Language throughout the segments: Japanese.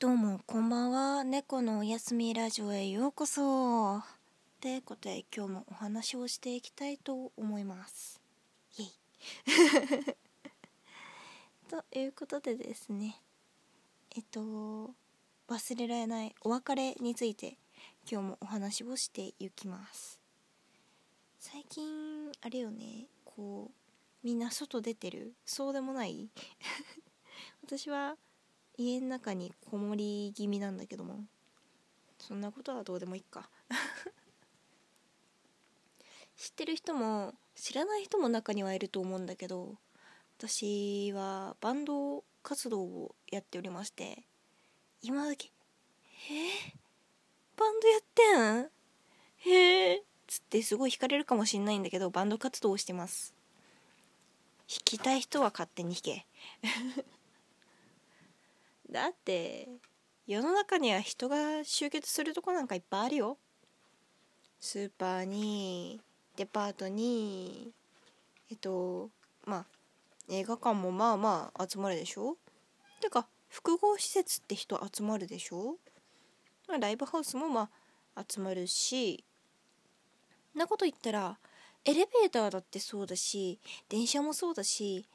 どうもこんばんは。猫のおやすみラジオへようこそ。ってことで今日もお話をしていきたいと思います。イエイ。ということでですね。えっと忘れられないお別れについて今日もお話をしていきます。最近あれよね。こうみんな外出てる。そうでもない。私は家の中にこもり気味なんだけども。そんなことはどうでもいいか。知ってる人も知らない人も中にはいると思うんだけど私はバンド活動をやっておりまして今だけ「え？ー、バンドやってん？へえ」つってすごい弾かれるかもしんないんだけどバンド活動をしてます。弾きたい人は勝手に弾け。だって世の中には人が集結するとこなんかいっぱいあるよ。スーパーにデパートにえっとまあ映画館もまあまあ集まるでしょ。てか複合施設って人集まるでしょ、まあ、ライブハウスもまあ集まるし。なこと言ったらエレベーターだってそうだし電車もそうだし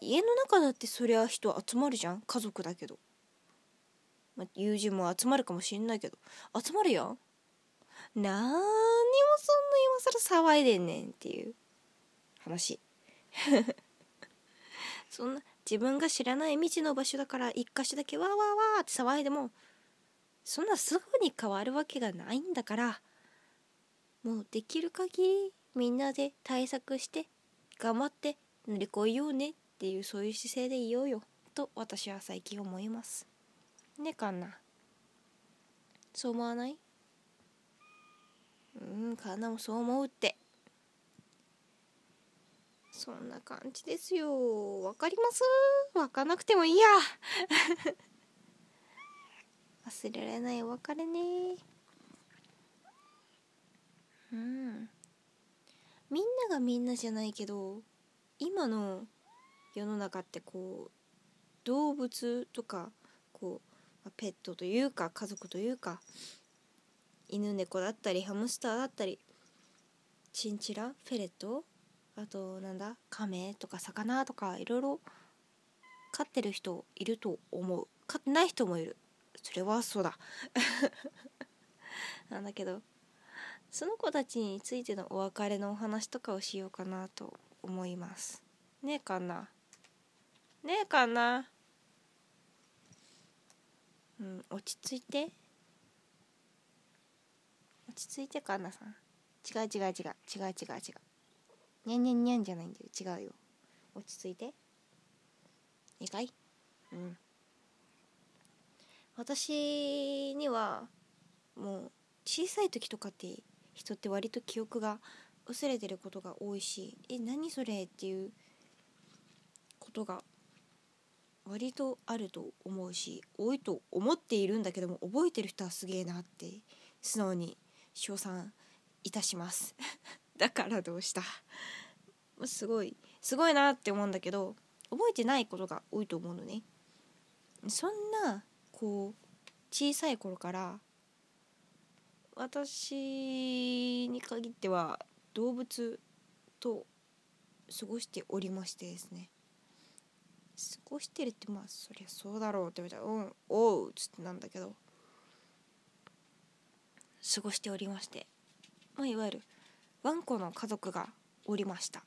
家の中だってそりゃ人集まるじゃん。家族だけど、まあ、友人も集まるかもしんないけど。集まるやんなーにもそんな今更騒いでんねんっていう話。そんな自分が知らない未知の場所だから一箇所だけわーわーわーって騒いでもそんなすぐに変わるわけがないんだからもうできる限りみんなで対策して頑張って乗り越えようね。ていうそういう姿勢でいようよと私は最近思います。ねかんなそう思わない？うんかんなもそう思うって。そんな感じですよ。わかります？わかんなくてもいいや。忘れられないお別れね。うん。みんながみんなじゃないけど今の世の中ってこう動物とかこうペットというか家族というか犬猫だったりハムスターだったりチンチラフェレットあとなんだカメとか魚とかいろいろ飼ってる人いると思う。飼ってない人もいる。それはそうだ。なんだけどその子たちについてのお別れのお話とかをしようかなと思います。ねえかなねえかな。うん落ち着いて。落ち着いてかなさん。違う違う違う。違う違う違う。にゃんにゃんにゃんじゃないんだよ。違うよ。落ち着いて。いいかい？うん。私にはもう小さい時とかって人って割と記憶が薄れてることが多いしえ何それ？っていうことが割とあると思うし多いと思っているんだけども覚えてる人はすげえなって素直に称賛いたします。だからどうした。すごいすごいなって思うんだけど覚えてないことが多いと思うのね。そんなこう小さい頃から私に限っては動物と過ごしておりましてですね。過ごしてるってまあそりゃそうだろうって言われたら「うんおう」っつってなんだけど。過ごしておりまして。まあいわゆるワンコの家族がおりました。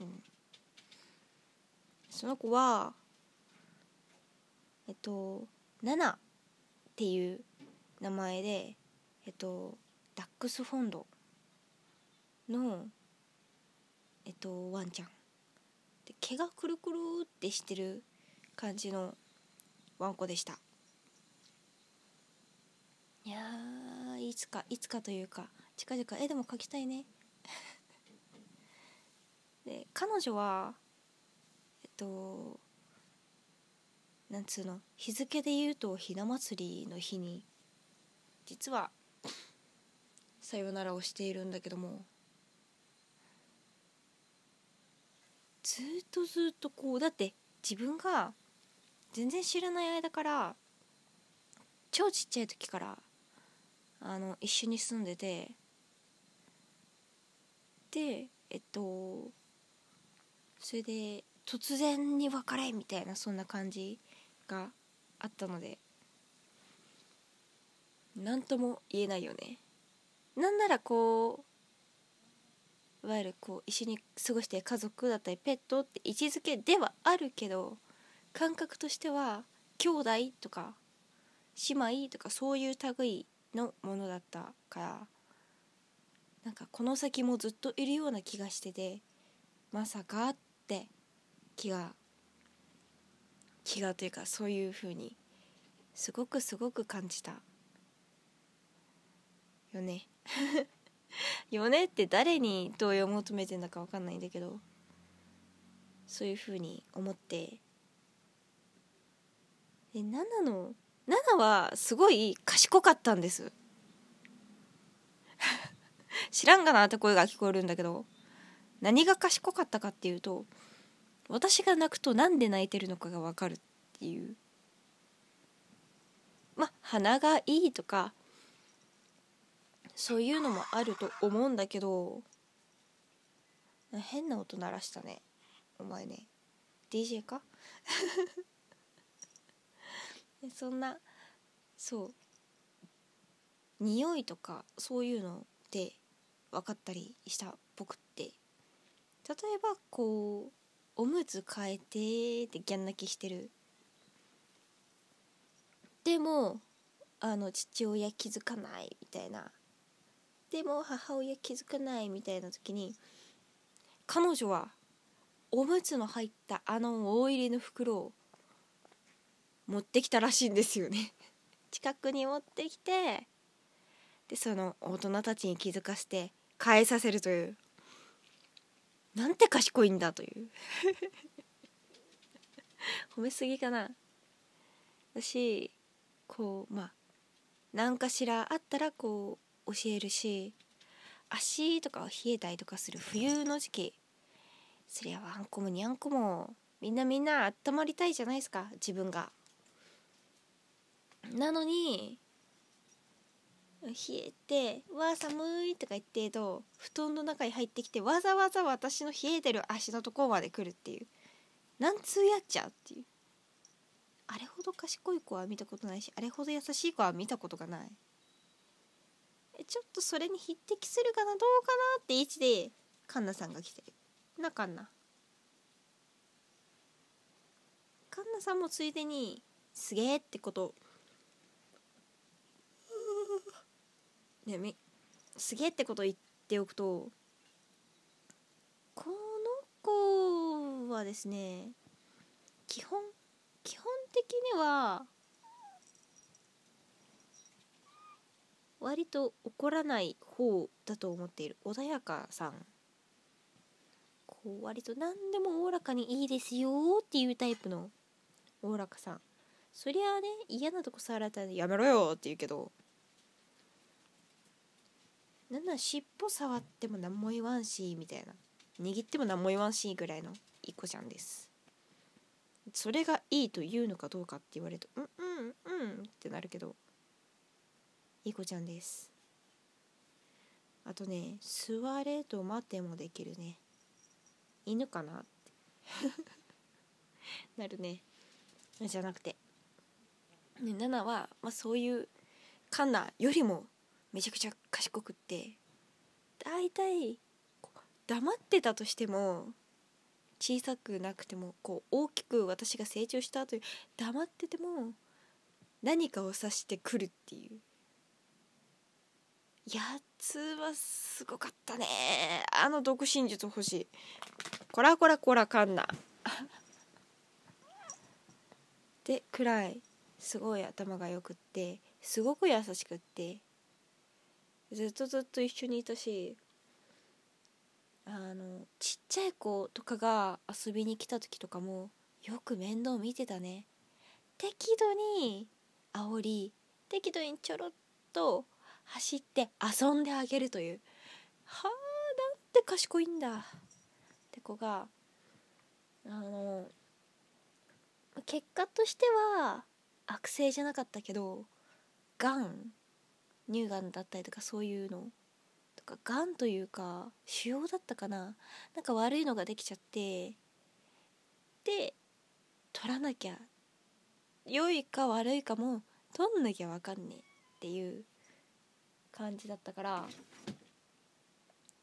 うん。その子はえっとナナっていう名前でえっとダックスフォンドのえっとワンちゃん。で毛がくるくるってしてる感じのワンコでした。いやいつかいつかというか近々絵でも描きたいね。で彼女はえっとなんつうの日付で言うとひな祭りの日に実はさよならをしているんだけどもずっとずっとこうだって自分が全然知らない間から超ちっちゃい時からあの一緒に住んでてでえっとそれで突然に別れみたいなそんな感じがあったので何とも言えないよね。なんならこういわゆるこう一緒に過ごして家族だったりペットって位置づけではあるけど感覚としては兄弟とか姉妹とかそういう類のものだったからなんかこの先もずっといるような気がしててまさかって気が気がというかそういうふうにすごくすごく感じたよね。よねって誰に同意を求めてんだか分かんないんだけどそういうふうに思って。で7の7はすごい賢かったんです。知らんがなって声が聞こえるんだけど何が賢かったかっていうと私が泣くとなんで泣いてるのかが分かるっていう。まあ鼻がいいとかそういうのもあると思うんだけど変な音鳴らしたね。お前ね。DJ か？そんなそう。匂いとかそういうので分かったりした僕って。例えばこうおむつ替えてってギャン泣きしてる。でもあの父親気づかないみたいな。でも母親気づかないみたいな時に彼女はおむつの入ったあの大入りの袋を持ってきたらしいんですよね。近くに持ってきてでその大人たちに気づかせて変えさせるという。なんて賢いんだという。褒めすぎかな。私こうまあ何かしらあったらこう教えるし足とか冷えたりとかする冬の時期。そりゃワンコもニャンコもみんなみんな温まりたいじゃないですか自分が。なのに冷えて「わあ寒い」とか言ってると布団の中に入ってきてわざわざ私の冷えてる足のところまで来るっていう。なんつうやっちゃうっていう。あれほど賢い子は見たことないしあれほど優しい子は見たことがない。ちょっとそれに匹敵するかなどうかなって位置でカンナさんが来てる。なカンナ。カンナさんもついでにすげえってこと。ねみすげえってこと言っておくとこの子はですね基本基本的には割と怒らない方だと思っている穏やかさん。こう割と何でもおおらかにいいですよっていうタイプのおおらかさん。そりゃあね嫌なとこ触られたらやめろよって言うけどなんなら尻尾触っても何も言わんしみたいな。握っても何も言わんしぐらいのいい子ちゃんです。それがいいと言うのかどうかって言われるとうんうんうんってなるけどいい子ちゃんです。あとね座れと待てもできるね。犬かな？って。なるね。じゃなくて、ね、ナナは、まあ、そういうカンナよりもめちゃくちゃ賢くって。大体黙ってたとしても小さくなくてもこう大きく私が成長した後に黙ってても何かを指してくるっていう。やつはすごかったね。あの独身術欲しい。こらこらこらかんなでくらい。すごい頭がよくってすごく優しくってずっとずっと一緒にいたしあのちっちゃい子とかが遊びに来た時とかもよく面倒見てたね。適度に煽り適度にちょろっと走って遊んであげるという。はあなんて賢いんだ。って子があの結果としては悪性じゃなかったけどがん乳がんだったりとかそういうの。とかがんというか腫瘍だったかな。なんか悪いのができちゃって。で取らなきゃ。良いか悪いかも取んなきゃ分かんねえっていう。感じだったから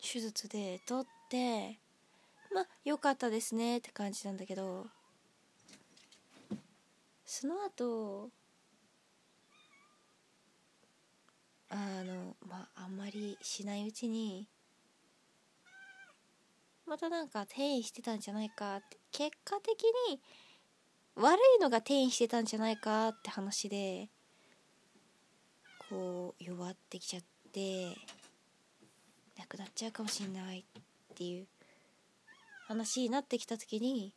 手術で取ってまあ良かったですねって感じなんだけどその後あのまああんまりしないうちにまたなんか転移してたんじゃないかって結果的に悪いのが転移してたんじゃないかって話でこう弱ってきちゃってなくなっちゃうかもしんないっていう話になってきた時に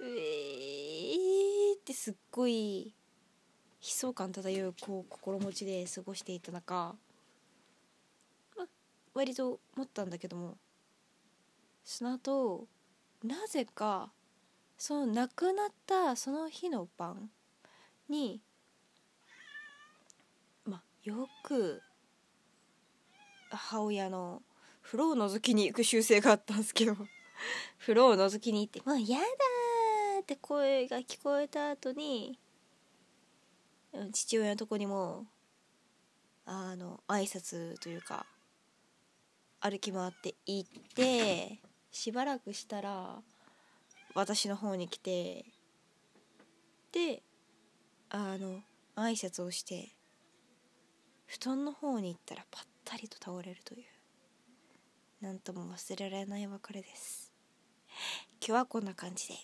うえーってすっごい悲壮感漂うこう心持ちで過ごしていた中、ま、割と思ったんだけどもその後なぜかその亡くなったその日の晩によく母親の風呂を覗きに行く習性があったんですけど 風呂を覗きに行って「もうやだ!」って声が聞こえた後に父親のとこにもあの挨拶というか歩き回って行ってしばらくしたら私の方に来てであの挨拶をして布団の方に行ったらぱったりと倒れるという。何とも忘れられない別れです。今日はこんな感じで。